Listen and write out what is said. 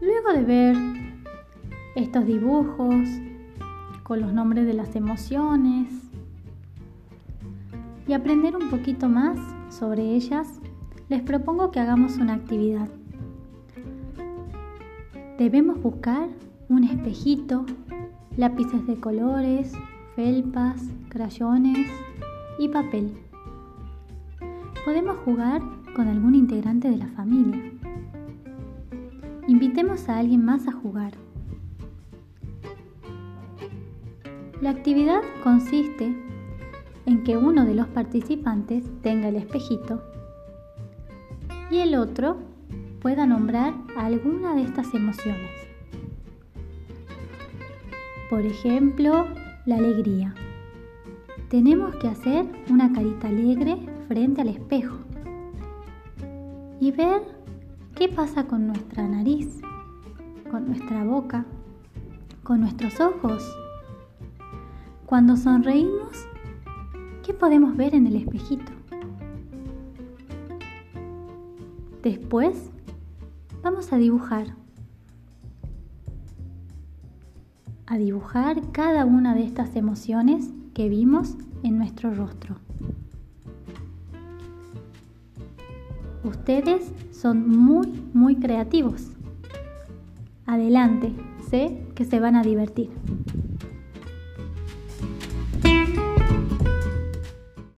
Luego de ver estos dibujos con los nombres de las emociones y aprender un poquito más sobre ellas, les propongo que hagamos una actividad. Debemos buscar un espejito, lápices de colores, felpas, crayones y papel. Podemos jugar con algún integrante de la familia. Invitemos a alguien más a jugar. La actividad consiste en que uno de los participantes tenga el espejito y el otro pueda nombrar alguna de estas emociones. Por ejemplo, la alegría. Tenemos que hacer una carita alegre frente al espejo y ver qué pasa con nuestra nariz, con nuestra boca, con nuestros ojos. Cuando sonreímos, ¿qué podemos ver en el espejito? Después, vamos a dibujar. A dibujar cada una de estas emociones que vimos en nuestro rostro. Ustedes son muy, muy creativos. Adelante, sé que se van a divertir.